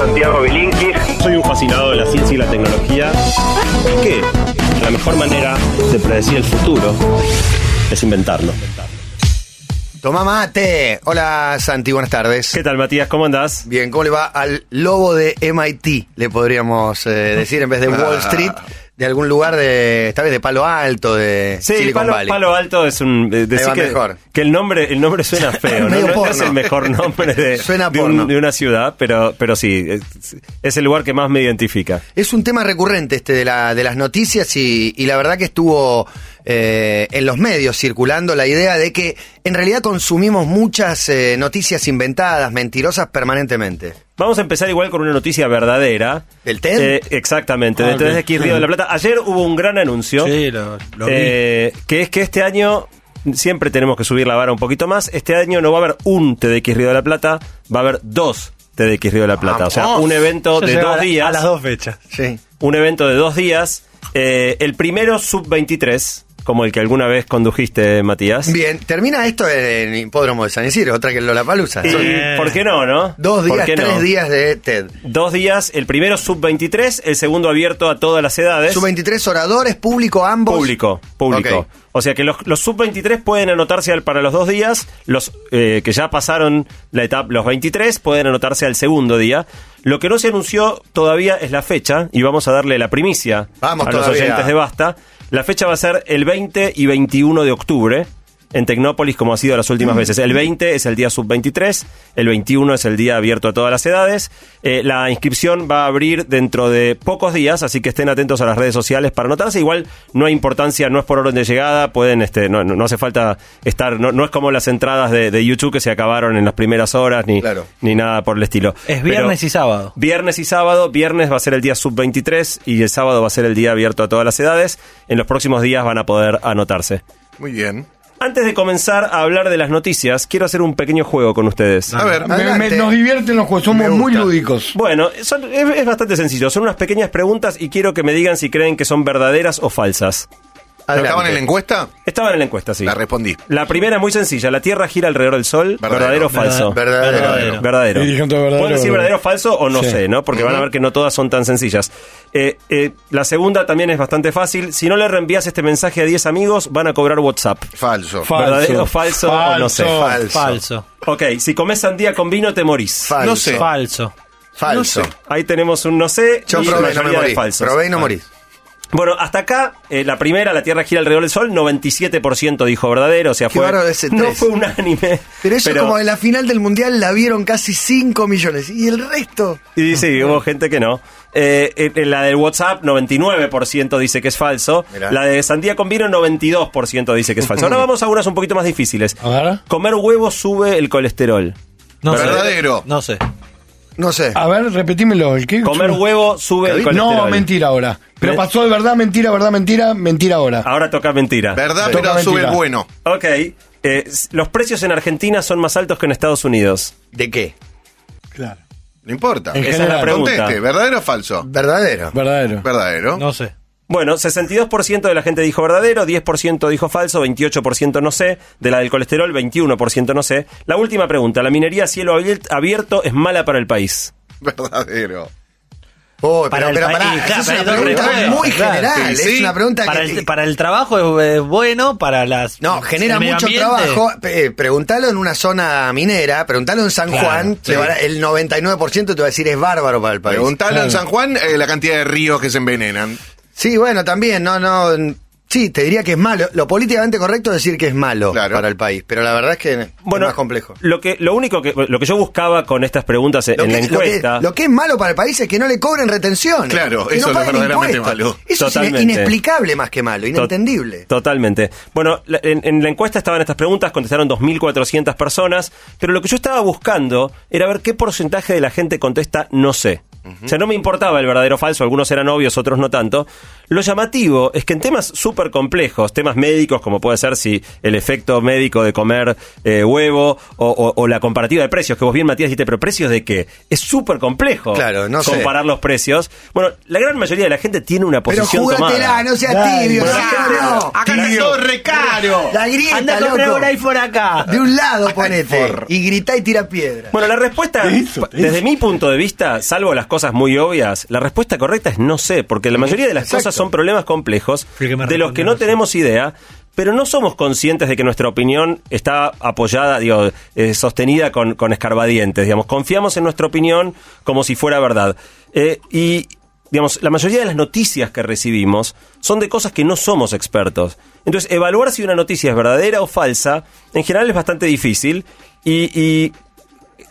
Santiago Bilinkis. Soy un fascinado de la ciencia y la tecnología. Que la mejor manera de predecir el futuro es inventarlo. Toma mate. Hola Santi, buenas tardes. ¿Qué tal, Matías? ¿Cómo andás? Bien, ¿cómo le va al lobo de MIT? Le podríamos eh, decir en vez de Wall Street, de algún lugar de, esta vez de Palo Alto, de Sí, Silicon Palo, Valley. Palo Alto es un. eh, decir va que, mejor. que el nombre el nombre suena feo, ¿no? No, es el mejor nombre de, Suena de, un- de una ciudad, pero, pero sí, es, es el lugar que más me identifica. Es un tema recurrente este de, la, de las noticias y, y la verdad que estuvo eh, en los medios circulando la idea de que en realidad consumimos muchas eh, noticias inventadas, mentirosas permanentemente. Vamos a empezar igual con una noticia verdadera. ¿Del TED? Eh, exactamente, Ah, del ok. TED de Río de la Plata. Ayer hubo un gran anuncio. Sí, lo, lo vi. Eh, que es que este año siempre tenemos que subir la vara un poquito más. Este año no va a haber un TDX Río de la Plata, va a haber dos TDX Río de la Plata. O sea, un evento Yo de dos a la- días. A las dos fechas. Sí. Un evento de dos días. Eh, el primero sub-23, como el que alguna vez condujiste, Matías. Bien, termina esto en el hipódromo de San Isidro, otra que en Lollapalooza. ¿Por qué no, no? Dos ¿Por días, no? tres días de TED. Dos días, el primero sub-23, el segundo abierto a todas las edades. Sub-23 oradores, público, ambos. Público, público. O sea que los, los sub-23 pueden anotarse al- para los dos días, los eh, que ya pasaron la etapa, los 23 pueden anotarse al segundo día. Lo que no se anunció todavía es la fecha, y vamos a darle la primicia Vamos a los oyentes de Basta. La fecha va a ser el 20 y 21 de octubre. En Tecnópolis, como ha sido las últimas veces. El 20 es el día sub-23, el 21 es el día abierto a todas las edades. Eh, la inscripción va a abrir dentro de pocos días, así que estén atentos a las redes sociales para anotarse. Igual no hay importancia, no es por orden de llegada, pueden, este, no, no- no hace falta estar, no, no es como las entradas de, de YouTube que se acabaron en las primeras horas, ni, Claro. ni nada por el estilo. Es viernes Pero- y sábado. Viernes y sábado, viernes va a ser el día sub-23 y el sábado va a ser el día abierto a todas las edades. En los próximos días van a poder anotarse. Muy bien. Antes de comenzar a hablar de las noticias, quiero hacer un pequeño juego con ustedes. A ver, Me- me- nos divierten los juegos, somos muy lúdicos. Bueno, son- es, es bastante sencillo. Son unas pequeñas preguntas y quiero que me digan si creen que son verdaderas o falsas. Adelante. ¿estaban en la encuesta? Estaban en la encuesta, sí. La respondí. La primera es muy sencilla. ¿La Tierra gira alrededor del Sol? ¿Verdadero, Verdadero. o falso? Verdadero. Verdadero. Verdadero. Verdadero, Pueden decir verdadero. verdadero o falso o no Sí. sé, ¿no? Porque van a ver que no todas son tan sencillas. Eh, eh, la segunda también es bastante fácil. Si no le reenvías este mensaje a 10 amigos, van a cobrar WhatsApp. Falso. Falso. ¿Verdadero, falso o no sé? Falso. Falso. Ok, si comes sandía con vino, te morís. Falso. No sé. Falso. Falso. No sé. Ahí tenemos un no sé Yo y probé, no me morí. Probé y no morí. Bueno, hasta acá, eh, la primera, la Tierra gira alrededor del Sol, 97% dijo verdadero, o sea, fue, no fue unánime. Pero eso como en la final del Mundial la vieron casi 5 millones. ¿Y el resto? Y sí, hubo gente que no. Eh, eh, la del WhatsApp, 99% dice que es falso. Mirá. La de Sandía con vino, 92% dice que es falso. Ahora vamos a unas un poquito más difíciles. A ver. Comer huevo sube el colesterol. No sé. Verdadero. No sé. No sé. A ver, repetímelo. ¿el qué? Comer huevo sube el colesterol. No, mentira ahora. Pero pasó de verdad, mentira, verdad, mentira, mentira ahora. Ahora toca mentira. Verdad, Toca pero sube el mentira. bueno. Ok. Eh, los precios en Argentina son más altos que en Estados Unidos. ¿De qué? Claro. No importa. En Esa es la pregunta. Conteste, ¿verdadero o falso? Verdadero. Verdadero. Verdadero. No sé. Bueno, 62% de la gente dijo verdadero, 10% dijo falso, 28% no sé, de la del colesterol 21% no sé. La última pregunta, ¿la minería a cielo abier- abierto es mala para el país? Verdadero. Oh, Para pero, el pero pará, claro, es una para el pregunta muy Claro. general. Sí, sí. Es una pregunta Para que... el, para el trabajo es bueno, para las. No, genera mucho ambiente. trabajo. Eh, preguntalo en una zona minera, preguntalo en San Claro, Juan, te sí. va el 99% te va a decir es bárbaro para el país. Preguntalo en. San Juan eh, la cantidad de ríos que se envenenan. Sí, bueno, también, no, no. Sí, te diría que es malo. Lo políticamente correcto es decir que es malo Claro. para el país, pero la verdad es que Bueno, es más complejo. Lo que, lo único que, lo que yo buscaba con estas preguntas en, Lo en que, la lo que- encuesta. lo que es malo para el país es que no le cobren retención. Claro, que eso no es verdaderamente impuestos. malo. Eso Totalmente. es ine- inexplicable más que malo, inentendible. Totalmente. Bueno, la- en, en la encuesta estaban estas preguntas, contestaron 2.400 personas, pero lo que yo estaba buscando era ver qué porcentaje de la gente contesta no sé. O sea, no me importaba el verdadero o falso, algunos eran obvios, otros no tanto. Lo llamativo es que en temas súper complejos, temas médicos, como puede ser si el efecto médico de comer eh, huevo o, o- o la comparativa de precios, que vos bien, Matías, dijiste, pero ¿precios de qué? Es súper complejo Claro, no sé. comparar los precios. Bueno, la gran mayoría de la gente tiene una Pero posición júgatela, tomada. no seas Dale. tibio, Bueno, gente- no. Acá no es todo recaro. La grieta, Anda a comprar loco. un iPhone acá. De un lado ponete. por- Y gritá y tira piedra. Bueno, la respuesta, desde mi punto de vista, salvo las cosas muy obvias, la respuesta correcta es no sé, porque la mayoría de las Exacto. cosas son problemas complejos de los que no tenemos idea, pero no somos conscientes de que nuestra opinión está apoyada, digo, eh, sostenida con, con escarbadientes, digamos, confiamos en nuestra opinión como si fuera verdad. Eh, y, digamos, la mayoría de las noticias que recibimos son de cosas que no somos expertos. Entonces, evaluar si una noticia es verdadera o falsa, en general es bastante difícil y- y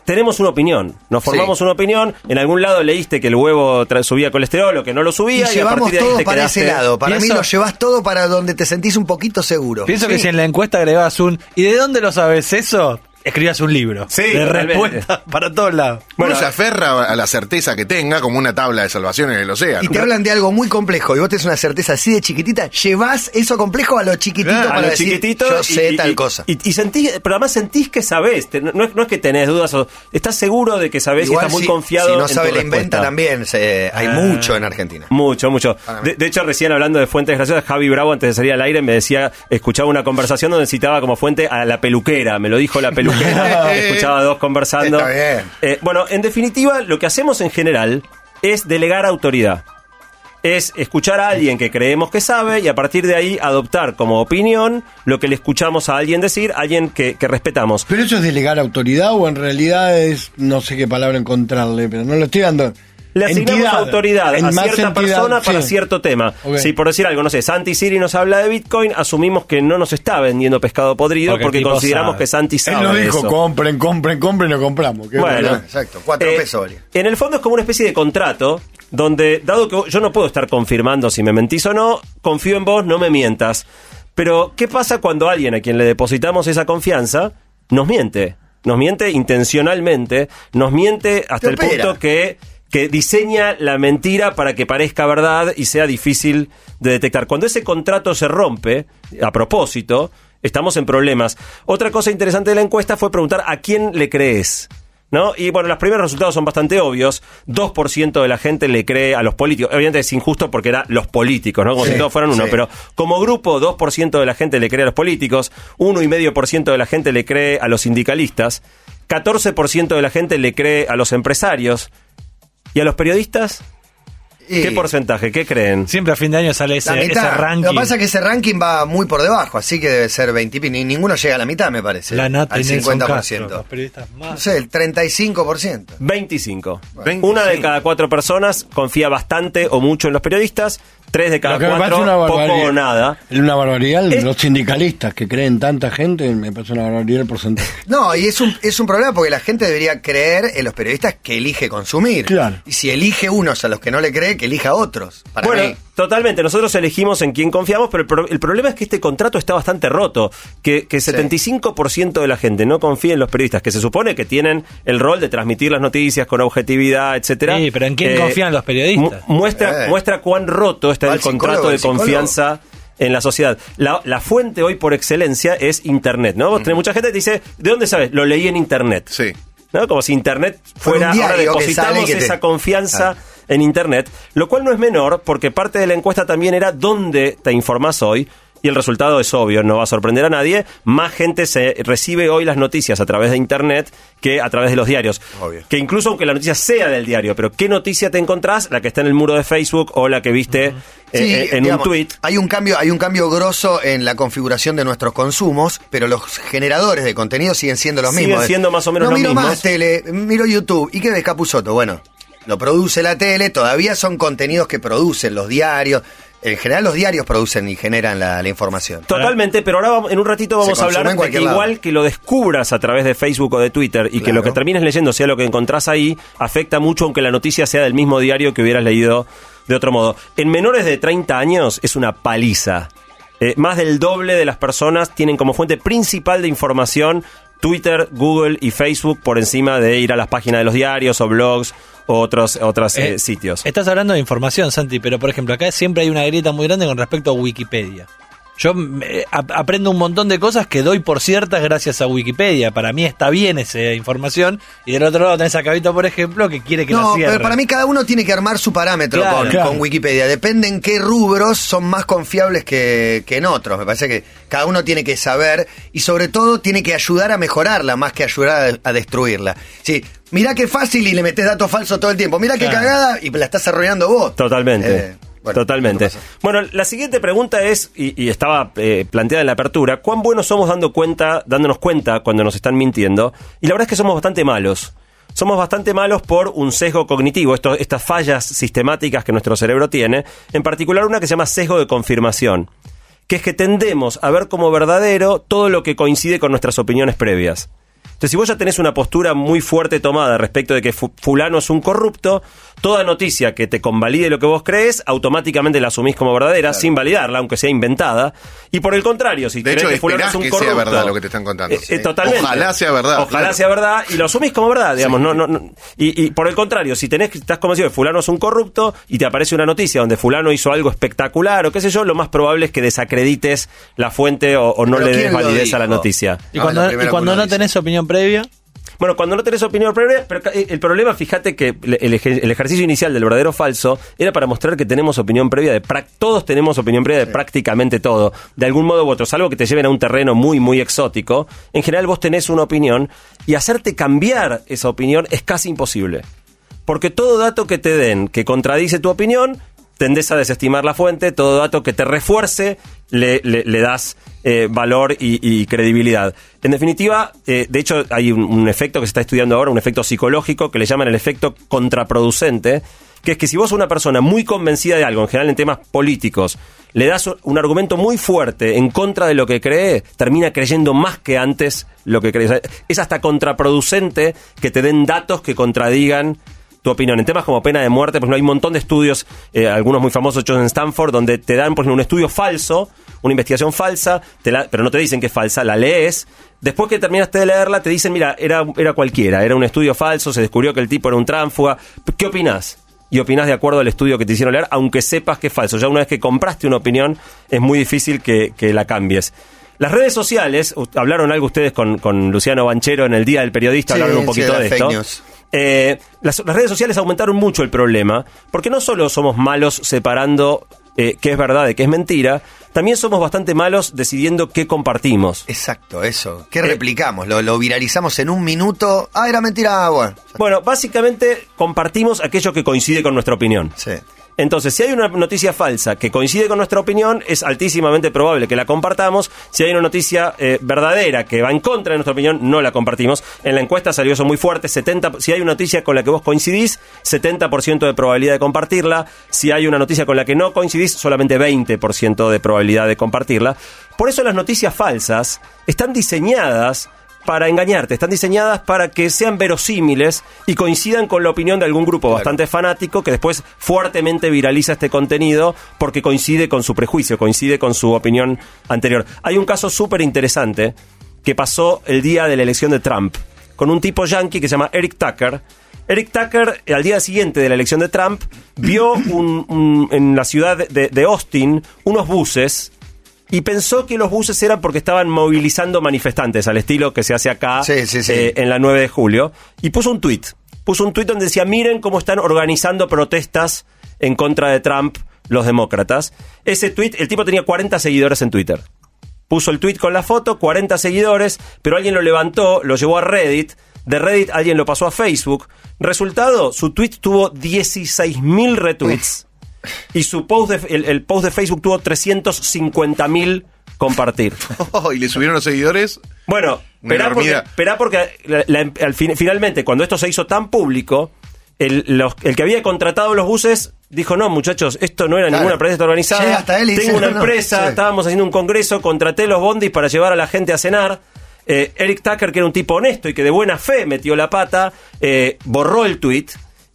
tenemos una opinión, nos formamos Sí. una opinión, en algún lado leíste que el huevo tra- subía colesterol o que no lo subía y, a llevamos partir de ahí todo te para quedaste- ese lado. Para mí lo llevas todo para donde te sentís un poquito seguro. Pienso que si en la encuesta agregabas un ¿y de dónde lo sabes eso? Escribas un libro. Sí, de totalmente. respuesta para todos lados. Uno Bueno, se aferra a la certeza que tenga como una tabla de salvación en el océano. Y te hablan de algo muy complejo y vos tenés una certeza así de chiquitita, llevás eso complejo a lo chiquitito Claro, para a lo decir, chiquitito yo sé y- tal y- cosa. Y, y sentís, pero además sentís que sabés, te- no, es, no es que tenés dudas, o, estás seguro de que sabés y estás muy confiado si no en sabe la inventa también, se- hay Ah. mucho en Argentina. Mucho, mucho. De, de hecho, recién hablando de fuentes graciosas, Javi Bravo, antes de salir al aire, me decía, escuchaba una conversación donde citaba como fuente a la peluquera. Me lo dijo la peluquera. escuchaba a dos conversando. Está bien. Eh, bueno, en definitiva, lo que hacemos en general es delegar autoridad. Es escuchar a alguien que creemos que sabe y a partir de ahí adoptar como opinión lo que le escuchamos a alguien decir, alguien que, que respetamos. ¿Pero eso es delegar autoridad o en realidad es, no sé qué palabra encontrarle, pero no lo estoy dando? Le asignamos Entidad, autoridad en a cierta entidad, persona para cierto tema. Si por decir algo, no sé, Santi Siri nos habla de Bitcoin, asumimos que no nos está vendiendo pescado podrido Porque consideramos sabe. que Santi sabe Él lo de dijo, eso. compren, compren, compren y no compramos. Qué Bueno. Exacto, cuatro Eh, pesos. En el fondo es como una especie de contrato donde, dado que yo no puedo estar confirmando si me mentís o no, confío en vos, no me mientas. Pero, ¿qué pasa cuando alguien a quien le depositamos esa confianza nos miente? Nos miente intencionalmente, nos miente hasta el punto que, que diseña la mentira para que parezca verdad y sea difícil de detectar. Cuando ese contrato se rompe, a propósito, estamos en problemas. Otra cosa interesante de la encuesta fue preguntar a quién le crees. ¿No? Y bueno, los primeros resultados son bastante obvios. 2% de la gente le cree a los políticos. Obviamente es injusto porque eran los políticos, ¿no? Como Sí, si todos fueran uno. sí. Pero como grupo, 2% de la gente le cree a los políticos. 1,5% de la gente le cree a los sindicalistas. 14% de la gente le cree a los empresarios. ¿Y a los periodistas? ¿Qué porcentaje? ¿Qué creen? Siempre a fin de año sale ese, ranking. Lo que pasa es que ese ranking va muy por debajo, así que debe ser 20 y Ninguno llega a la mitad, me parece. la nata al y Nelson Castro, 50%. los periodistas más. No sé, el 35%. 25. Bueno. Una de cada cuatro personas confía bastante o mucho en los periodistas. Tres de cada Lo que me cuatro, parece una poco barbaridad. o nada. Es una barbaridad. Es- Los sindicalistas que creen tanta gente, me parece una barbaridad el porcentaje. No, y es un, es un problema porque la gente debería creer en los periodistas que elige consumir. Claro. Y si elige unos a los que no le cree, que elija a otros. Para bueno, mí. totalmente. Nosotros elegimos en quién confiamos, pero el, pro- el problema es que este contrato está bastante roto. Que, que 75% de la gente no confía en los periodistas, que se supone que tienen el rol de transmitir las noticias con objetividad, etcétera. Sí, pero ¿en quién confían los periodistas? mu- muestra, Eh. muestra cuán roto está el contrato de confianza en la sociedad. La, la fuente hoy por excelencia es Internet, ¿no? Vos tenés mucha gente que te dice, ¿de dónde sabes? Lo leí en Internet. Sí. ¿no? Como si Internet Fuera ahora que depositamos que te- esa confianza en Internet, lo cual no es menor porque parte de la encuesta también era dónde te informás hoy. Y el resultado es obvio, no va a sorprender a nadie. Más gente se recibe hoy las noticias a través de Internet que a través de los diarios. Obvio. Que incluso aunque la noticia sea del diario, pero ¿qué noticia te encontrás? La que está en el muro de Facebook o la que viste eh, Sí, eh, en digamos, un tweet. Hay un cambio, hay un cambio grosso en la configuración de nuestros consumos, pero los generadores de contenido siguen siendo los Siguen mismos. siendo más o menos no los miro mismos. más tele, miro YouTube. ¿Y qué ves Capuzoto? Bueno, lo produce la tele, todavía son contenidos que producen los diarios. En general los diarios producen y generan la, la información. Totalmente, pero ahora vamos- en un ratito vamos a hablar de que lado. igual que lo descubras a través de Facebook o de Twitter y que lo que termines leyendo sea lo que encontrás ahí, afecta mucho aunque la noticia sea del mismo diario que hubieras leído de otro modo. En menores de 30 años es una paliza. Eh, más del doble de las personas tienen como fuente principal de información Twitter, Google y Facebook por encima de ir a las páginas de los diarios o blogs otros, otros eh, Eh, sitios. Estás hablando de información, Santi, pero por ejemplo, acá siempre hay una grieta muy grande con respecto a Wikipedia. Yo eh, ap- aprendo un montón de cosas que doy por ciertas gracias a Wikipedia. Para mí está bien esa información. Y del otro lado tenés a Cabito, por ejemplo, que quiere que la No, cierre. pero para mí cada uno tiene que armar su parámetro Claro, con, claro. con Wikipedia. Depende en qué rubros son más confiables que, que en otros. Me parece que cada uno tiene que saber y sobre todo tiene que ayudar a mejorarla más que ayudar a, a destruirla. Sí, mirá qué fácil y le metés datos falsos todo el tiempo. Mirá qué cagada y la estás arruinando vos. Totalmente. Eh, bueno, Totalmente. Bueno, la siguiente pregunta es, y, y estaba eh, planteada en la apertura, ¿cuán buenos somos dando cuenta, dándonos cuenta cuando nos están mintiendo? Y la verdad es que somos bastante malos. Somos bastante malos por un sesgo cognitivo, esto- estas fallas sistemáticas que nuestro cerebro tiene, en particular una que se llama sesgo de confirmación, que es que tendemos a ver como verdadero todo lo que coincide con nuestras opiniones previas. Entonces, si vos ya tenés una postura muy fuerte tomada respecto de que fu- fulano es un corrupto, toda noticia que te convalide lo que vos crees, automáticamente la asumís como verdadera, sin validarla, aunque sea inventada. Y por el contrario, si De crees hecho, que fulano es un que sea corrupto... verdad lo que te están contando. eh, eh, totalmente. Ojalá sea verdad, Ojalá claro. sea verdad, y lo asumís como verdad, digamos. No, no, no. Y, y por el contrario, si tenés, estás convencido de que fulano es un corrupto y te aparece una noticia donde fulano hizo algo espectacular o qué sé yo, lo más probable es que desacredites la fuente o, o no le des ¿quién lo validez a la noticia. Y cuando, lo y cuando no tenés opinión previa, Bueno, cuando no tenés opinión previa, pero ca- el problema, fíjate que el, ej- el ejercicio inicial del verdadero o falso era para mostrar que tenemos opinión previa de todos tenemos opinión previa de prácticamente todo, de algún modo u otro, salvo que te lleven a un terreno muy muy exótico. En general vos tenés una opinión y hacerte cambiar esa opinión es casi imposible. Porque todo dato que te den que contradice tu opinión, tendés a desestimar la fuente, todo dato que te refuerce, le, le- das eh, valor y, credibilidad. En definitiva, eh, de hecho, hay un, efecto que se está estudiando ahora, un efecto psicológico que le llaman el efecto contraproducente, que es que si vos una persona muy convencida de algo, en general en temas políticos, le das un- argumento muy fuerte en contra de lo que cree, termina creyendo más que antes lo que cree. Es hasta contraproducente que te den datos que contradigan tu opinión. En temas como pena de muerte, pues no hay un montón de estudios, eh, algunos muy famosos hechos en Stanford, donde te dan ejemplo, un estudio falso, una investigación falsa, te la- pero no te dicen que es falsa, la lees. Después que terminaste de leerla, te dicen, mira, era, era cualquiera, era un estudio falso, se descubrió que el tipo era un tránfuga. ¿Qué opinás? Y opinás de acuerdo al estudio que te hicieron leer, aunque sepas que es falso. Ya una vez que compraste una opinión, es muy difícil que, que la cambies. Las redes sociales, hablaron algo ustedes con, con Luciano Banchero en el Día del Periodista, Sí, hablaron un sí, poquito de esto. news. Eh, las, las redes sociales aumentaron mucho el problema, porque no solo somos malos separando eh, qué es verdad de qué es mentira, también somos bastante malos decidiendo qué compartimos. Exacto, eso. Eh, ¿Qué replicamos? Lo, lo viralizamos en un minuto. Ah, era mentira. Ah, bueno. Bueno, básicamente compartimos aquello que coincide con nuestra opinión. Sí. Entonces, si hay una noticia falsa que coincide con nuestra opinión, es altísimamente probable que la compartamos. Si hay una noticia eh, verdadera que va en contra de nuestra opinión, no la compartimos. En la encuesta salió eso muy fuerte. 70, si hay una noticia con la que vos coincidís, 70% de probabilidad de compartirla. Si hay una noticia con la que no coincidís, solamente 20% de probabilidad de compartirla. Por eso las noticias falsas están diseñadas para engañarte, están diseñadas para que sean verosímiles y coincidan con la opinión de algún grupo bastante fanático que después fuertemente viraliza este contenido porque coincide con su prejuicio, coincide con su opinión anterior. Hay un caso súper interesante que pasó el día de la elección de Trump con un tipo yankee que se llama Eric Tucker. Eric Tucker, eh, al día siguiente de la elección de Trump, vio un- un- en la ciudad de, de Austin unos buses y pensó que los buses eran porque estaban movilizando manifestantes, al estilo que se hace acá Sí, sí, sí. eh, en la 9 de julio. Y puso un tuit. Puso un tuit donde decía, miren cómo están organizando protestas en contra de Trump los demócratas. Ese tuit, el tipo tenía 40 seguidores en Twitter. Puso el tuit con la foto, 40 seguidores, pero alguien lo levantó, lo llevó a Reddit. De Reddit alguien lo pasó a Facebook. Resultado, su tweet tuvo 16.000 retweets. Y su post de, el, el post de Facebook tuvo 350.000 compartir. Oh, y le subieron los seguidores. Bueno, esperá porque, enormidad. esperá porque la- la- al fin- finalmente, cuando esto se hizo tan público, el, los- el que había contratado los buses dijo, no, muchachos, esto no era Claro. ninguna protesta organizada. Hasta él y Tengo dice, una no, no, empresa, sí. estábamos haciendo un congreso, contraté los bondis para llevar a la gente a cenar. Eh, Eric Tucker, que era un tipo honesto y que de buena fe metió la pata, eh, borró el tweet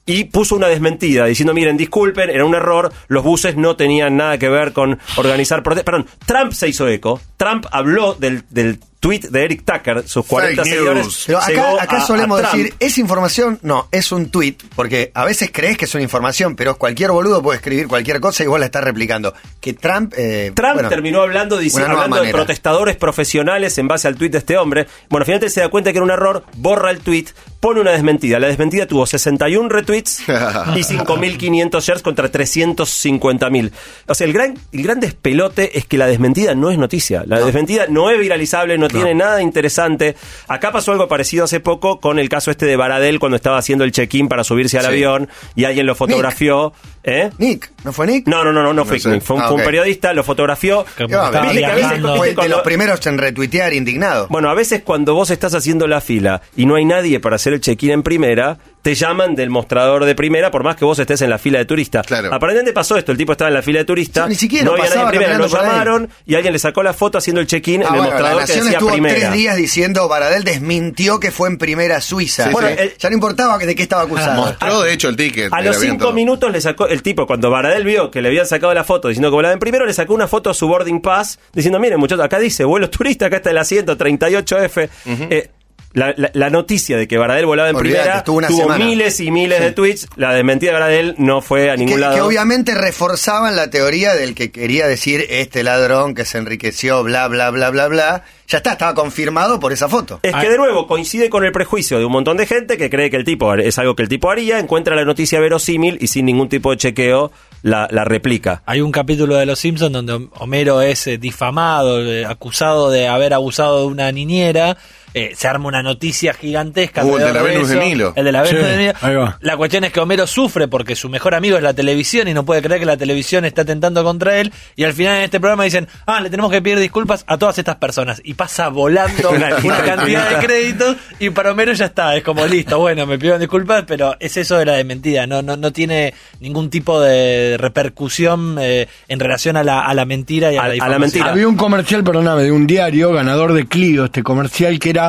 y puso una desmentida diciendo, miren, disculpen, era un error, los buses no tenían nada que ver con organizar protestas. Perdón, Trump se hizo eco, Trump habló del, del tweet de Eric Tucker, sus 40 Fake seguidores. Pero acá, llegó acá a- solemos a decir, ¿es información? No, es un tweet, porque a veces crees que es una información, pero cualquier boludo puede escribir cualquier cosa y vos la estás replicando. Que Trump... eh, Trump bueno, terminó hablando, nueva hablando de protestadores profesionales en base al tuit de este hombre. Bueno, finalmente se da cuenta que era un error, borra el tuit, pone una desmentida. La desmentida tuvo 61 retweets y 5.500 shares contra 350.000. O sea, el gran, el gran despelote es que la desmentida no es noticia. La desmentida no es viralizable, no, tiene nada interesante. Acá pasó algo parecido hace poco con el caso este de Baradel cuando estaba haciendo el check-in para subirse al Sí. avión y alguien lo fotografió. ¿Eh? Nick, ¿no fue Nick? No, no, no, no, no fue sé. Nick. Fue un, Ah, fue un ok. periodista, lo fotografió. Que. Fue de los primeros en retuitear indignado. Bueno, a veces cuando vos estás haciendo la fila y no hay nadie para hacer el check-in en primera, te llaman del mostrador de primera por más que vos estés en la fila de turista. Claro. Aparentemente pasó esto, el tipo estaba en la fila de turista, ni siquiera no había nadie en primera, lo llamaron y alguien le sacó la foto haciendo el check-in Ah, en el bueno, la mostrador que decía estuvo primera. tres días diciendo Baradel desmintió que fue en primera Suiza. Sí, Bueno, sí. el- ya no importaba de qué estaba acusado. Mostró, de hecho, el ticket. A los cinco todo. minutos le sacó el tipo, cuando Baradel vio que le habían sacado la foto diciendo que volaba en primero, le sacó una foto a su boarding pass diciendo, miren muchachos, acá dice vuelos turistas, acá está el asiento 38F. Eh, la, la- la noticia de que Baradel volaba en primera tuvo miles y miles de tweets. La desmentida de Baradel no fue a ningún que, lado. que obviamente reforzaban la teoría del que quería decir este ladrón que se enriqueció, bla, bla, bla, bla, bla. Ya está, estaba confirmado por esa foto. Es que de nuevo coincide con el prejuicio de un montón de gente que cree que el tipo es algo que el tipo haría, encuentra la noticia verosímil y sin ningún tipo de chequeo la, la replica. Hay un capítulo de Los Simpsons donde Homero es eh, difamado, eh, acusado de haber abusado de una niñera. Eh, se arma una noticia gigantesca. Uh, el de la Venus de. Milo. El de la Sí, Venus de Milo. ahí va. La cuestión es que Homero sufre porque su mejor amigo es la televisión y no puede creer que la televisión está atentando contra él. Y al final en este programa dicen, ah, le tenemos que pedir disculpas a todas estas personas. Y pasa volando Una cantidad de créditos y para Homero ya está. Es como listo, bueno, me pidieron disculpas, pero es eso de la desmentida. No, no, no tiene ningún tipo de repercusión eh, en relación a la, a la mentira y a, A- la, a la mentira. Había un comercial, perdóname, de un diario, ganador de Clio, este comercial, que era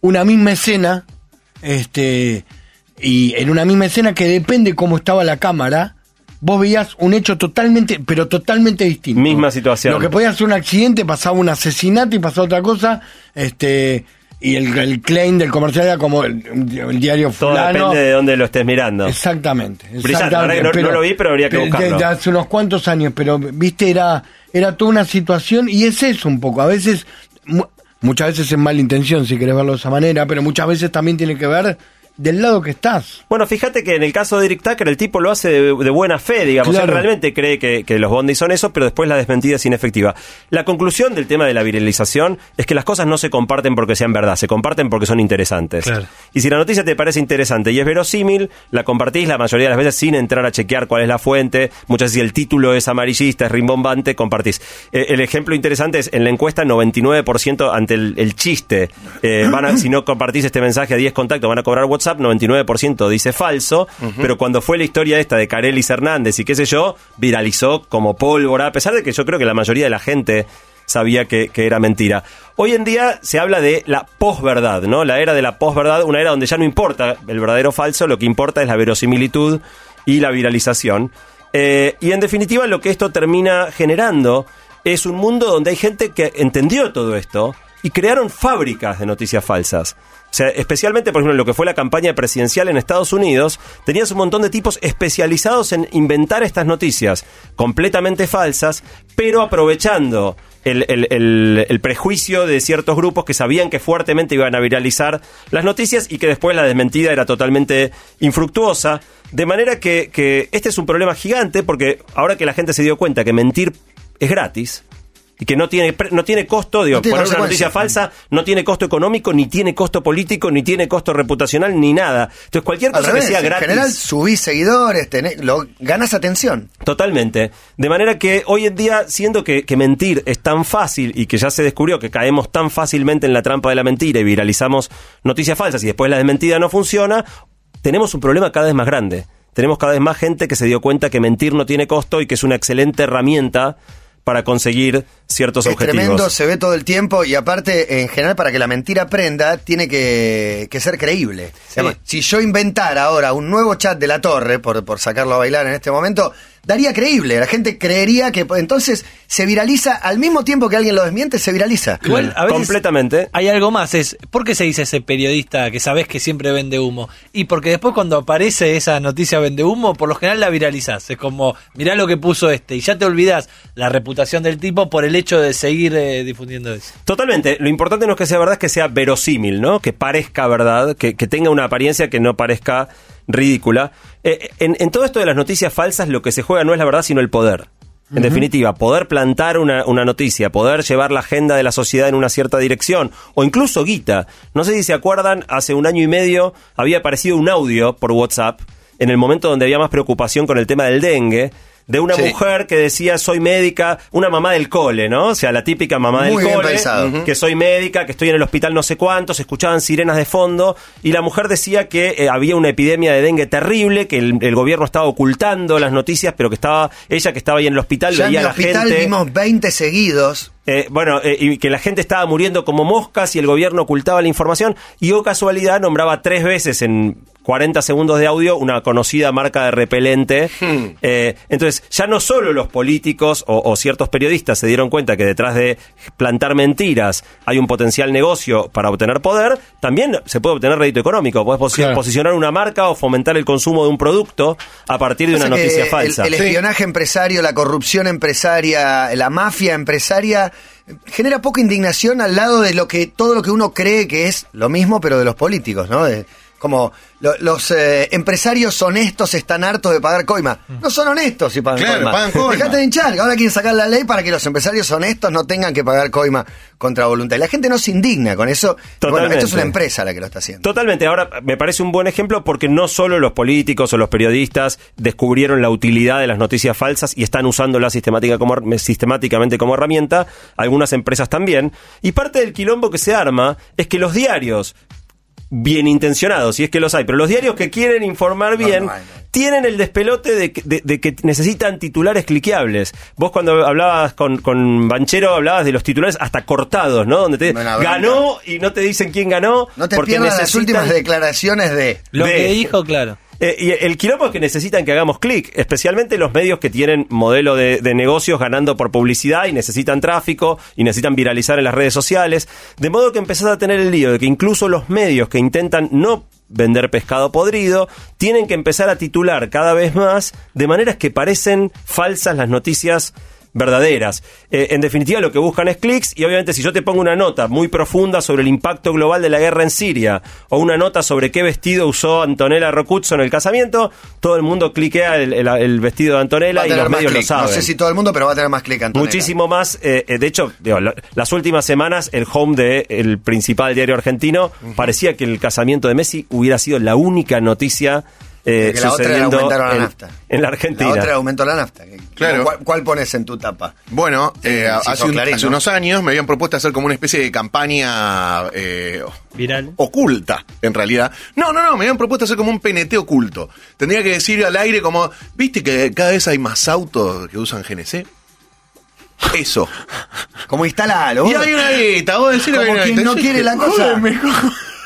una misma escena, este, y en una misma escena que depende cómo estaba la cámara, vos veías un hecho totalmente, pero totalmente distinto. Misma situación. Lo que podía ser un accidente, pasaba un asesinato y pasaba otra cosa, este, y el, el claim del comercial era como el, el diario Todo fulano. depende de dónde lo estés mirando. Exactamente. Que no- no lo vi, pero habría que de- buscarlo. de hace unos cuantos años, pero viste, era, era toda una situación y es eso un poco. A veces, muchas veces es mala intención, si querés verlo de esa manera, pero muchas veces también tiene que ver del lado que estás. Bueno, fíjate que en el caso de Eric Tucker el tipo lo hace de, de buena fe, digamos. Claro. Él realmente cree que, que los bondis son eso, pero después la desmentida es inefectiva. La conclusión del tema de la viralización es que las cosas no se comparten porque sean verdad, se comparten porque son interesantes. Claro. Y si la noticia te parece interesante y es verosímil, la compartís la mayoría de las veces sin entrar a chequear cuál es la fuente. Muchas veces si el título es amarillista, es rimbombante, compartís. Eh, el ejemplo interesante es en la encuesta 99% ante el, el chiste. Eh, van a- si no compartís este mensaje a 10 contactos van a cobrar WhatsApp, 99% dice falso, pero cuando fue la historia esta de Carelis Hernández y qué sé yo, viralizó como pólvora, a pesar de que yo creo que la mayoría de la gente sabía que, que era mentira. Hoy en día se habla de la posverdad, ¿no? La era de la posverdad, una era donde ya no importa el verdadero o falso, lo que importa es la verosimilitud y la viralización. Eh, y en definitiva lo que esto termina generando es un mundo donde hay gente que entendió todo esto y crearon fábricas de noticias falsas. O sea, especialmente, por ejemplo, en lo que fue la campaña presidencial en Estados Unidos, tenías un montón de tipos especializados en inventar estas noticias completamente falsas, pero aprovechando el, el- el- el prejuicio de ciertos grupos que sabían que fuertemente iban a viralizar las noticias y que después la desmentida era totalmente infructuosa. De manera que, que este es un problema gigante porque ahora que la gente se dio cuenta que mentir es gratis, y que no tiene no tiene costo, digo, No tiene poner una noticia falsa no tiene costo económico, ni tiene costo político, ni tiene costo reputacional, ni nada. Entonces cualquier Al cosa revés, que sea en gratis. general subís seguidores, tenés, lo, ganas atención. Totalmente. De manera que hoy en día, siendo que, que mentir es tan fácil y que ya se descubrió que caemos tan fácilmente en la trampa de la mentira y viralizamos noticias falsas y después la desmentida no funciona, tenemos un problema cada vez más grande. Tenemos cada vez más gente que se dio cuenta que mentir no tiene costo y que es una excelente herramienta para conseguir ciertos Es objetivos. tremendo, se ve todo el tiempo y aparte, en general, para que la mentira prenda, tiene que, que ser creíble. Digamos, Si yo inventara ahora un nuevo chat de la torre, por, por sacarlo a bailar en este momento, daría creíble. La gente creería que entonces se viraliza al mismo tiempo que alguien lo desmiente, se viraliza. Igual, a veces Completamente. Hay algo más, es ¿por qué se dice ese periodista que sabes que siempre vende humo? Y porque después cuando aparece esa noticia vende humo, por lo general la viralizás. Es como, mirá lo que puso este, y ya te olvidás la reputación del tipo por el hecho de seguir eh, difundiendo eso. Totalmente. Lo importante no es que sea verdad, es que sea verosímil, ¿no? Que parezca verdad, que, que tenga una apariencia que no parezca ridícula. Eh, en, en todo esto de las noticias falsas, lo que se juega no es la verdad, sino el poder. En definitiva, poder plantar una, una noticia, poder llevar la agenda de la sociedad en una cierta dirección, o incluso guita. No sé si se acuerdan, hace un año y medio había aparecido un audio por WhatsApp, en el momento donde había más preocupación con el tema del dengue, de una Sí. mujer que decía soy médica, una mamá del cole, ¿no? O sea, la típica mamá del bien cole, pensado. Que soy médica, que estoy en el hospital no sé cuánto, se escuchaban sirenas de fondo, y la mujer decía que eh, había una epidemia de dengue terrible, que el, el gobierno estaba ocultando las noticias, pero que estaba, ella que estaba ahí en el hospital, Ya en el a la hospital gente. vimos 20 seguidos. Eh, bueno, eh, y que la gente estaba muriendo como moscas y el gobierno ocultaba la información. Y o casualidad nombraba tres veces en 40 segundos de audio una conocida marca de repelente. Eh, entonces, ya no solo los políticos o, o ciertos periodistas se dieron cuenta que detrás de plantar mentiras hay un potencial negocio para obtener poder, también se puede obtener rédito económico. Puedes posi- Claro. posicionar una marca o fomentar el consumo de un producto a partir de una noticia falsa. El, espionaje empresario, la corrupción empresaria, la mafia empresaria genera poca indignación al lado de lo que todo lo que uno cree que es lo mismo, pero de los políticos, ¿no? De- como lo- los eh, empresarios honestos están hartos de pagar coima. No son honestos si pagan Claro, coima. pagan coima. Dejate de hinchar, ahora quieren sacar la ley para que los empresarios honestos no tengan que pagar coima contra voluntad. Y la gente no se indigna con eso. Y Bueno, Totalmente. esto es una empresa la que lo está haciendo. Totalmente. Ahora, me parece un buen ejemplo porque no solo los políticos o los periodistas descubrieron la utilidad de las noticias falsas y están usándolas sistemática como, sistemáticamente como herramienta, algunas empresas también. Y parte del quilombo que se arma es que los diarios, bien intencionados, si es que los hay, pero los diarios que quieren informar bien, no no tienen el despelote de, que- de- de que necesitan titulares cliqueables. Vos cuando hablabas con, con Banchero hablabas de los titulares hasta cortados, ¿no? Donde te ganó y no te dicen quién ganó. No te porque pierdas las necesitan- últimas declaraciones de... Lo De- que dijo, claro. Eh, y el quilombo es que necesitan que hagamos clic, especialmente los medios que tienen modelo de, de negocios ganando por publicidad y necesitan tráfico y necesitan viralizar en las redes sociales. De modo que empezás a tener el lío de que incluso los medios que intentan no vender pescado podrido tienen que empezar a titular cada vez más de maneras que parecen falsas las noticias verdaderas. Eh, en definitiva, lo que buscan es clics y obviamente si yo te pongo una nota muy profunda sobre el impacto global de la guerra en Siria o una nota sobre qué vestido usó Antonella Rocuzzo en el casamiento, todo el mundo cliquea el, el- el vestido de Antonella y los medios lo saben. No sé si todo el mundo, pero va a tener más clic Antonella. Muchísimo más. eh, eh, de hecho, digo, la- las últimas semanas, el home de el principal diario argentino parecía que el casamiento de Messi hubiera sido la única noticia eh, la otra era sucediendo aumentaron la en, nafta. en la Argentina. La otra aumentó la nafta. Claro. ¿Cuál, cuál pones en tu tapa? Bueno, eh, hace, sos un- Clarín, hace ¿no? unos años me habían propuesto hacer como una especie de campaña eh, Viral. oculta, en realidad. No, no, no, me habían propuesto hacer como un PNT oculto. Tendría que decir al aire como, ¿viste que cada vez hay más autos que usan GNC? Eso. Como instalalo. Y hay una guita, vos decís que hay Como una quien guita. no quiere la cosa.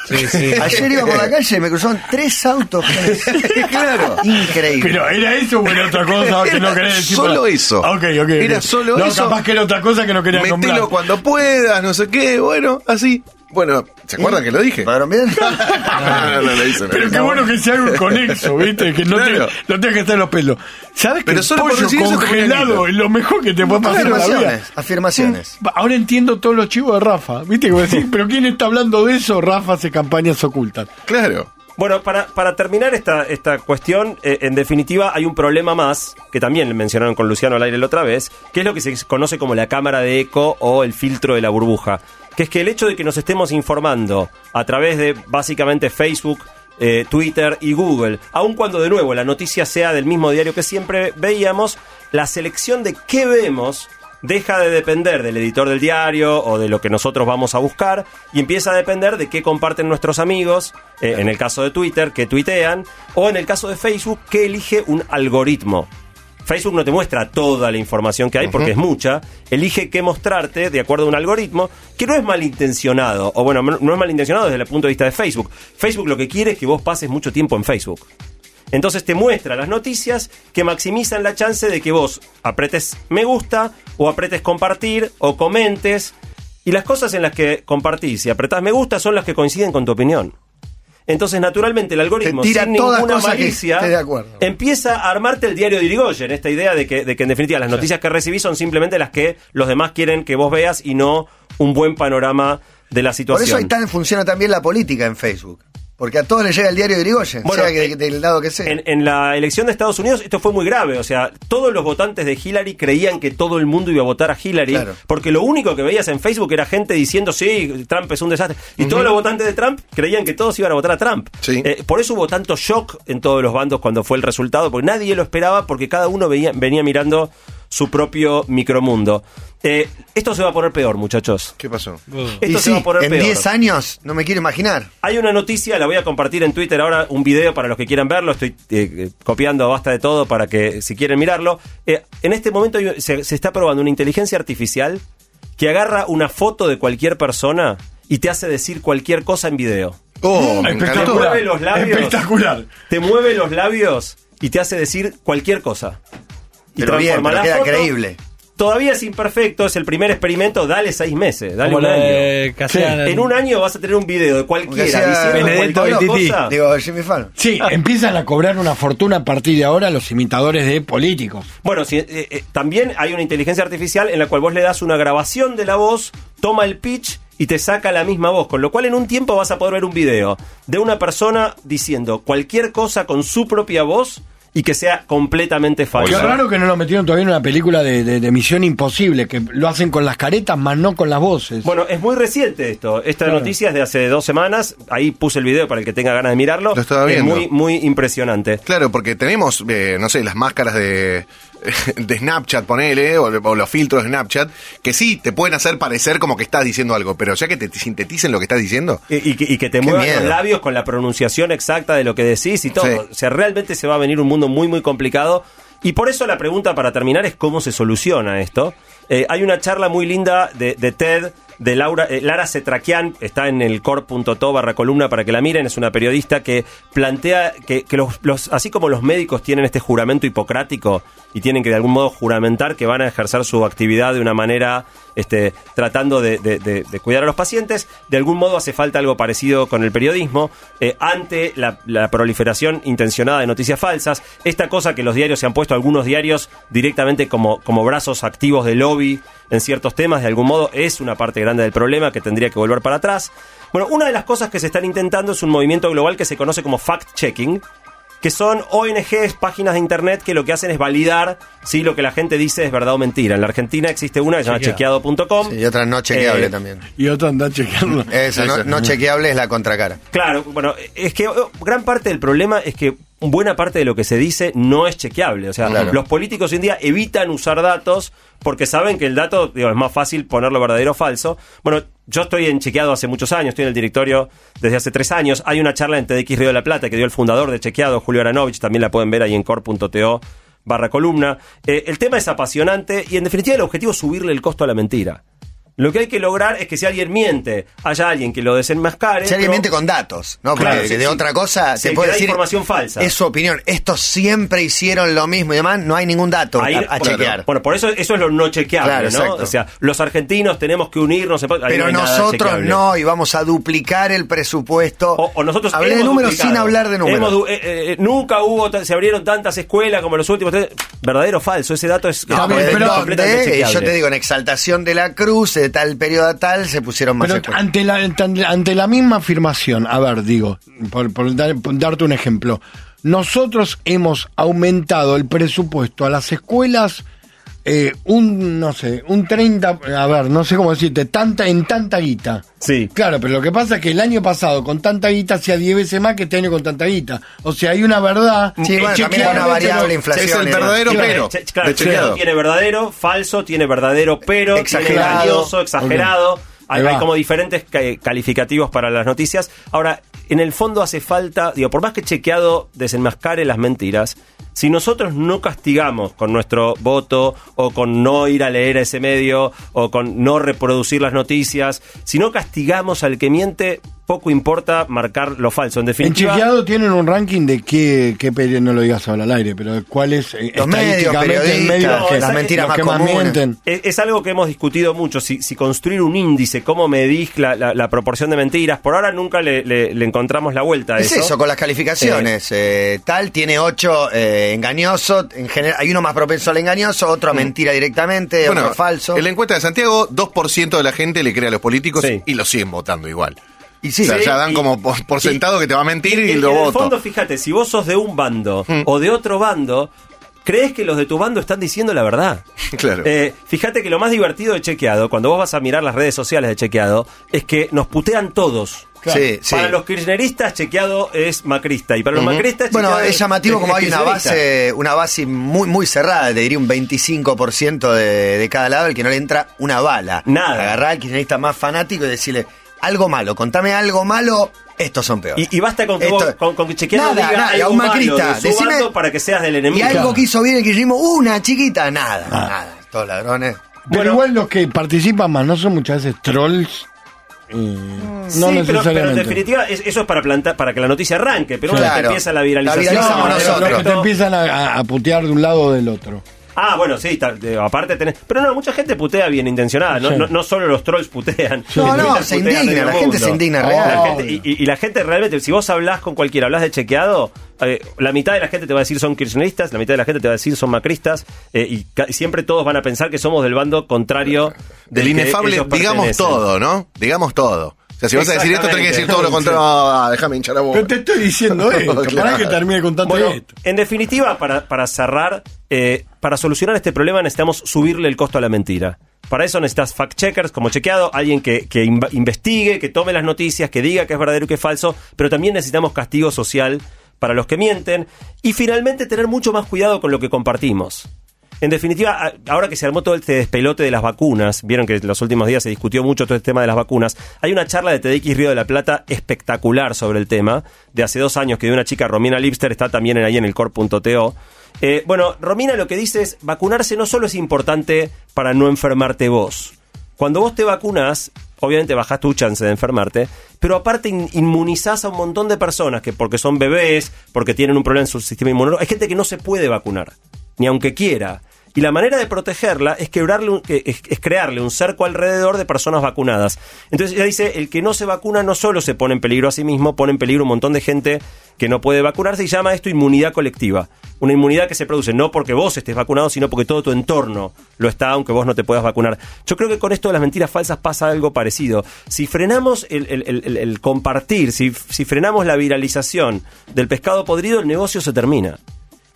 Sí, sí. Ayer iba por la calle y me cruzaron tres autos. claro. Increíble. Pero era eso o era otra cosa que no querés decir. solo para- eso. Ok, ok. Era ok. solo no, eso. capaz que era otra cosa que no quería Metelo nombrar. cuando puedas, no sé qué, bueno, así. Bueno, ¿se acuerdan que lo dije? ¿Pagaron bien? no, no, no lo hice. no lo Pero qué bueno que sea algo conexo, ¿viste? Que no, Claro. te, no tenga que estar en los pelos. ¿Sabes que Pero el solo pollo congelado es lo mejor que te puede pasar en la vida? Afirmaciones. Afirmaciones. Ahora entiendo todos los chivos de Rafa. ¿Viste? Que decís, pero ¿quién está hablando de eso? Rafa hace campañas ocultas. Claro. Bueno, para, para terminar esta, esta cuestión, eh, en definitiva hay un problema más, que también mencionaron con Luciano al aire la otra vez, que es lo que se conoce como la cámara de eco o el filtro de la burbuja. Que es que el hecho de que nos estemos informando a través de básicamente Facebook, eh, Twitter y Google, aun cuando de nuevo la noticia sea del mismo diario que siempre veíamos, la selección de qué vemos deja de depender del editor del diario o de lo que nosotros vamos a buscar y empieza a depender de qué comparten nuestros amigos, eh, en el caso de Twitter, que tuitean, o en el caso de Facebook, que elige un algoritmo. Facebook no te muestra toda la información que hay porque es mucha. Elige qué mostrarte de acuerdo a un algoritmo que no es malintencionado. O bueno, no es malintencionado desde el punto de vista de Facebook. Facebook lo que quiere es que vos pases mucho tiempo en Facebook. Entonces te muestra las noticias que maximizan la chance de que vos apretes me gusta o apretes compartir o comentes. Y las cosas en las que compartís y apretás me gusta son las que coinciden con tu opinión. Entonces, naturalmente, el algoritmo, Te tira sin todas ninguna cosas malicia, esté de acuerdo. empieza a armarte el diario de Irigoyen. Esta idea de que, de que, en definitiva, las noticias que recibís son simplemente las que los demás quieren que vos veas y no un buen panorama de la Por situación. eso ahí tan funciona también la política en Facebook. Porque a todos les llega el diario de Irigoyen, Bueno, sea que- eh, del lado que sea. En, en la elección de Estados Unidos esto fue muy grave, o sea, todos los votantes de Hillary creían que todo el mundo iba a votar a Hillary, Claro. porque lo único que veías en Facebook era gente diciendo, sí, Trump es un desastre, y todos los votantes de Trump creían que todos iban a votar a Trump. Sí. Eh, por eso hubo tanto shock en todos los bandos cuando fue el resultado, porque nadie lo esperaba, porque cada uno venía mirando su propio micromundo. Eh, esto se va a poner peor, muchachos. ¿Qué pasó? Esto y se sí, va a poner en peor. 10 años, no me quiero imaginar. Hay una noticia, la voy a compartir en Twitter ahora, un video para los que quieran verlo. Estoy eh, eh, copiando basta de todo para que si quieren mirarlo. Eh, en este momento se, se está probando una inteligencia artificial que agarra una foto de cualquier persona y te hace decir cualquier cosa en video. Oh, me Te encantó. mueve los labios. Espectacular. Te mueve los labios y te hace decir cualquier cosa. Y Pero bien, transforma pero la queda foto. creíble. Todavía es imperfecto, es el primer experimento, dale seis meses, dale Como un año. En un año vas a tener un video de cualquiera diciendo cualquier cosa. Digo, Jimmy Fallon. Sí, empiezan a cobrar una fortuna a partir de ahora los imitadores de políticos. Bueno, sí, eh, eh, también hay una inteligencia artificial en la cual vos le das una grabación de la voz, toma el pitch y te saca la misma voz, con lo cual en un tiempo vas a poder ver un video de una persona diciendo cualquier cosa con su propia voz y que sea completamente falso. Qué raro que no lo metieron todavía en una película de, de- de Misión Imposible, que lo hacen con las caretas, más no con las voces. Bueno, es muy reciente esto. Esta Claro. noticia es de hace dos semanas. Ahí puse el video para el que tenga ganas de mirarlo. Lo estaba es viendo. muy, muy impresionante. Claro, porque tenemos, eh, no sé, las máscaras de, de Snapchat, ponele, o, o los filtros de Snapchat, que sí te pueden hacer parecer como que estás diciendo algo, pero ya que te sinteticen lo que estás diciendo, Y, y que, y que te muevan miedo. los labios con la pronunciación exacta de lo que decís y todo. Sí. O sea, realmente se va a venir un mundo muy, muy complicado. Y por eso la pregunta para terminar es cómo se soluciona esto. Eh, hay una charla muy linda de, de TED de Laura, eh, Lara Cetraquian, está en el core.to barra columna para que la miren, es una periodista que plantea que, que los, los- así como los médicos tienen este juramento hipocrático y tienen que de algún modo juramentar que van a ejercer su actividad de una manera este, tratando de, de- de- cuidar a los pacientes, de algún modo hace falta algo parecido con el periodismo, eh, ante la, la proliferación intencionada de noticias falsas, esta cosa que los diarios se han puesto, algunos diarios directamente como, como brazos activos de lobby en ciertos temas, de algún modo es una parte grande del problema que tendría que volver para atrás. Bueno, una de las cosas que se están intentando es un movimiento global que se conoce como fact-checking, que son ONGs, páginas de internet que lo que hacen es validar si lo que la gente dice es verdad o mentira. En la Argentina existe una que se llama Chequeado. chequeado.com. Sí, y otra no chequeable Eh, también. Y otro anda chequeando. Esa, no, no chequeable es la contracara. Claro, bueno, es que oh, gran parte del problema es que buena parte de lo que se dice no es chequeable. O sea, Claro. los políticos hoy en día evitan usar datos porque saben que el dato digo, es más fácil ponerlo verdadero o falso. Bueno, yo estoy en Chequeado hace muchos años, estoy en el directorio desde hace tres años. Hay una charla en TDX Río de la Plata que dio el fundador de Chequeado, Julio Aranovich, también la pueden ver ahí en core.to barra columna. Eh, el tema es apasionante y en definitiva el objetivo es subirle el costo a la mentira. Lo que hay que lograr es que si alguien miente, haya alguien que lo desenmascare. Si alguien pero- miente con datos, ¿no? Porque Claro, de sí, otra cosa Sí, que puede decir. información falsa. Es su opinión. Estos siempre hicieron lo mismo y demás. No hay ningún dato Ahí- a, a bueno, chequear. Bueno, por eso eso es lo no chequeable, Claro, ¿no? exacto. O sea, los argentinos tenemos que unirnos. no Pero nosotros no, y vamos a duplicar el presupuesto. O, o nosotros Hablé de números duplicado. sin hablar de números. Hemos du- eh, eh, nunca hubo, se abrieron tantas escuelas como los últimos. Verdadero o falso, ese dato es, No, pero- yo te digo, en exaltación de la cruz, de tal periodo a tal, se pusieron más Pero ante la, ante, ante la misma afirmación, a ver, digo, por, por dar- por darte un ejemplo, nosotros hemos aumentado el presupuesto a las escuelas eh, un, no sé, un 30, a ver, no sé cómo decirte, tanta en tanta guita. Sí. Claro, pero lo que pasa es que el año pasado con tanta guita hacía 10 veces más que este año con tanta guita. O sea, hay una verdad. Sí, bueno, también hay una variable inflación. es el verdadero pero claro, de tiene verdadero, falso, tiene verdadero, pero, Exagerado. tiene exagerado. Hay, hay como diferentes ca- calificativos para las noticias. Ahora, en el fondo hace falta, digo, por más que chequeado desenmascare las mentiras, si nosotros no castigamos con nuestro voto o con no ir a leer ese medio o con no reproducir las noticias, si no castigamos al que miente, poco importa marcar lo falso. En En definitiva, chequeado tienen un ranking de qué, qué no lo digas ahora al aire, pero cuál es eh, Los medios, estadísticamente el periodistas, medio que, las mentiras más que más mienten. Es, es algo que hemos discutido mucho, si, si construir un índice, cómo medís la, la- la proporción de mentiras. Por ahora nunca le, le- le encontramos la vuelta a Es eso, con las calificaciones. Eh, tal tiene ocho eh, engañoso. En general, hay uno más propenso al engañoso, otro a mentira directamente, Bueno, otro falso. en la encuesta de Santiago, 2% de la gente le cree a los políticos Sí. y lo siguen votando igual. Y sí, o sea, Sí, ya dan y- como por, por sentado que te va a mentir y, en- lo en el voto. fondo, fíjate, si vos sos de un bando Mm. o de otro bando, crees que los de tu bando están diciendo la verdad. Claro. Eh, fíjate que lo más divertido de Chequeado, cuando vos vas a mirar las redes sociales de Chequeado, es que nos putean todos. Sí. Para los kirchneristas, Chequeado es macrista. Y para los Ujú. macristas, Bueno, es llamativo como hay una base, una base muy, muy cerrada, te diría un 25% de, de cada lado, el que no le entra una bala. Nada. Agarrar al kirchnerista más fanático y decirle, algo malo, contame algo malo, estos son peores. Y, y basta con que, Esto- vos, con, con que Chequeado Nada, diga nada, y a algo un malo macrista, de su decime- bando para que seas del y enemigo. algo que hizo bien el kirchnerismo, una chiquita, nada, nada, todos ladrones. Pero Bueno. igual los que participan más no son muchas veces trolls. eh, no Sí, pero, pero en necesariamente. definitiva es- eso es para plantar, para que la noticia arranque, pero una vez que Claro. empieza la La viralización, de nosotros. los que te empiezan a, a- a putear de un lado o del otro. Ah, bueno, sí, de- aparte tenés. Pero no, mucha gente putea bien intencionada. No, Sí. no, no solo los trolls putean. No, En no, Twitter se indigna, la gente mundo. se indigna La real. gente- y, y- y la gente realmente, si vos hablás con cualquiera, hablas de chequeado, eh, la mitad de la gente te va a decir son kirchneristas, la mitad de la gente te va a decir son macristas, eh, y ca- siempre todos van a pensar que somos del bando contrario Del que inefable, ellos digamos pertenecen. todo, ¿no? Digamos todo. O sea, si vas a decir esto, tenés que decir todo lo contrario. Ah, déjame hinchar la boca. Pero te estoy diciendo esto, para Claro. que termine contando Bueno, esto. en definitiva, para, para cerrar, eh, para solucionar este problema necesitamos subirle el costo a la mentira. Para eso necesitas fact-checkers como chequeado, alguien que, que inv- investigue, que tome las noticias, que diga que es verdadero y que es falso, pero también necesitamos castigo social para los que mienten y finalmente tener mucho más cuidado con lo que compartimos. En definitiva, ahora que se armó todo este despelote de las vacunas, vieron que en los últimos días se discutió mucho todo este tema de las vacunas, hay una charla de TDX Río de la Plata espectacular sobre el tema, de hace dos años que dio una chica, Romina Lipster, está también ahí en el core.to. Eh, bueno, Romina lo que dice es, vacunarse no solo es importante para no enfermarte vos. Cuando vos te vacunas, obviamente bajás tu chance de enfermarte, pero aparte in- inmunizás a un montón de personas que porque son bebés, porque tienen un problema en su sistema inmunológico, hay gente que no se puede vacunar, ni aunque quiera. Y la manera de protegerla es, quebrarle un- que- es, crearle un cerco alrededor de personas vacunadas. Entonces ella dice, el que no se vacuna no solo se pone en peligro a sí mismo, pone en peligro un montón de gente que no puede vacunarse y llama esto inmunidad colectiva. Una inmunidad que se produce no porque vos estés vacunado, sino porque todo tu entorno lo está, aunque vos no te puedas vacunar. Yo creo que con esto de las mentiras falsas pasa algo parecido. Si frenamos el, compartir, si frenamos la viralización del pescado podrido, el negocio se termina.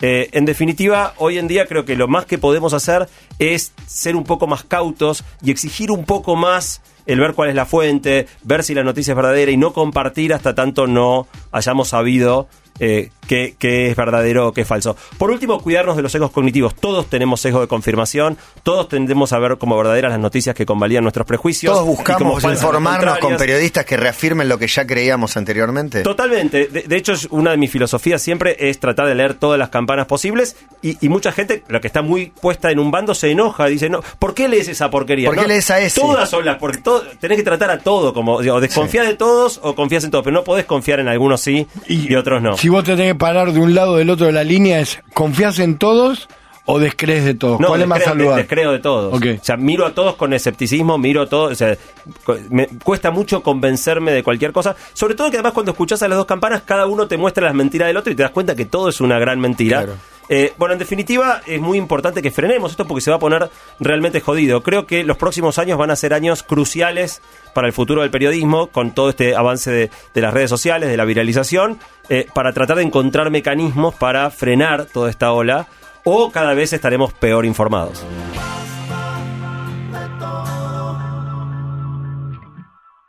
Eh, en definitiva, hoy en día creo que lo más que podemos hacer es ser un poco más cautos y exigir un poco más el ver cuál es la fuente, ver si la noticia es verdadera y no compartir hasta tanto no hayamos sabido eh, qué, qué es verdadero o qué es falso. Por último, cuidarnos de los sesgos cognitivos. Todos tenemos sesgo de confirmación, todos tendemos a ver como verdaderas las noticias que convalían nuestros prejuicios. Todos buscamos informarnos con periodistas que reafirmen lo que ya creíamos anteriormente. Totalmente. De, de hecho, es una de mis filosofías siempre es tratar de leer todas las campanas posibles y, y mucha gente, la que está muy puesta en un bando, se enoja. Dice, no, ¿por qué lees esa porquería? ¿Por qué lees a ese? Todas son las, porque todo, tenés que tratar a todo, como, digo, desconfías de todos o confías en todos, pero no podés confiar en algunos sí y, otros no. Si vos te tenés que parar de un lado o del otro de la línea, es ¿confías en todos o descrees de todos? No, ¿Cuál es más saludable? descreo de todos. O sea, miro a todos con escepticismo, miro a todos. O sea, me cuesta mucho convencerme de cualquier cosa. Sobre todo que además cuando escuchás a las dos campanas, cada uno te muestra las mentiras del otro y te das cuenta que todo es una gran mentira. Claro. Eh, bueno, en definitiva, es muy importante que frenemos esto porque se va a poner realmente jodido. Creo que los próximos años van a ser años cruciales para el futuro del periodismo, con todo este avance de, las redes sociales, de la viralización, eh, para tratar de encontrar mecanismos para frenar toda esta ola, o cada vez estaremos peor informados.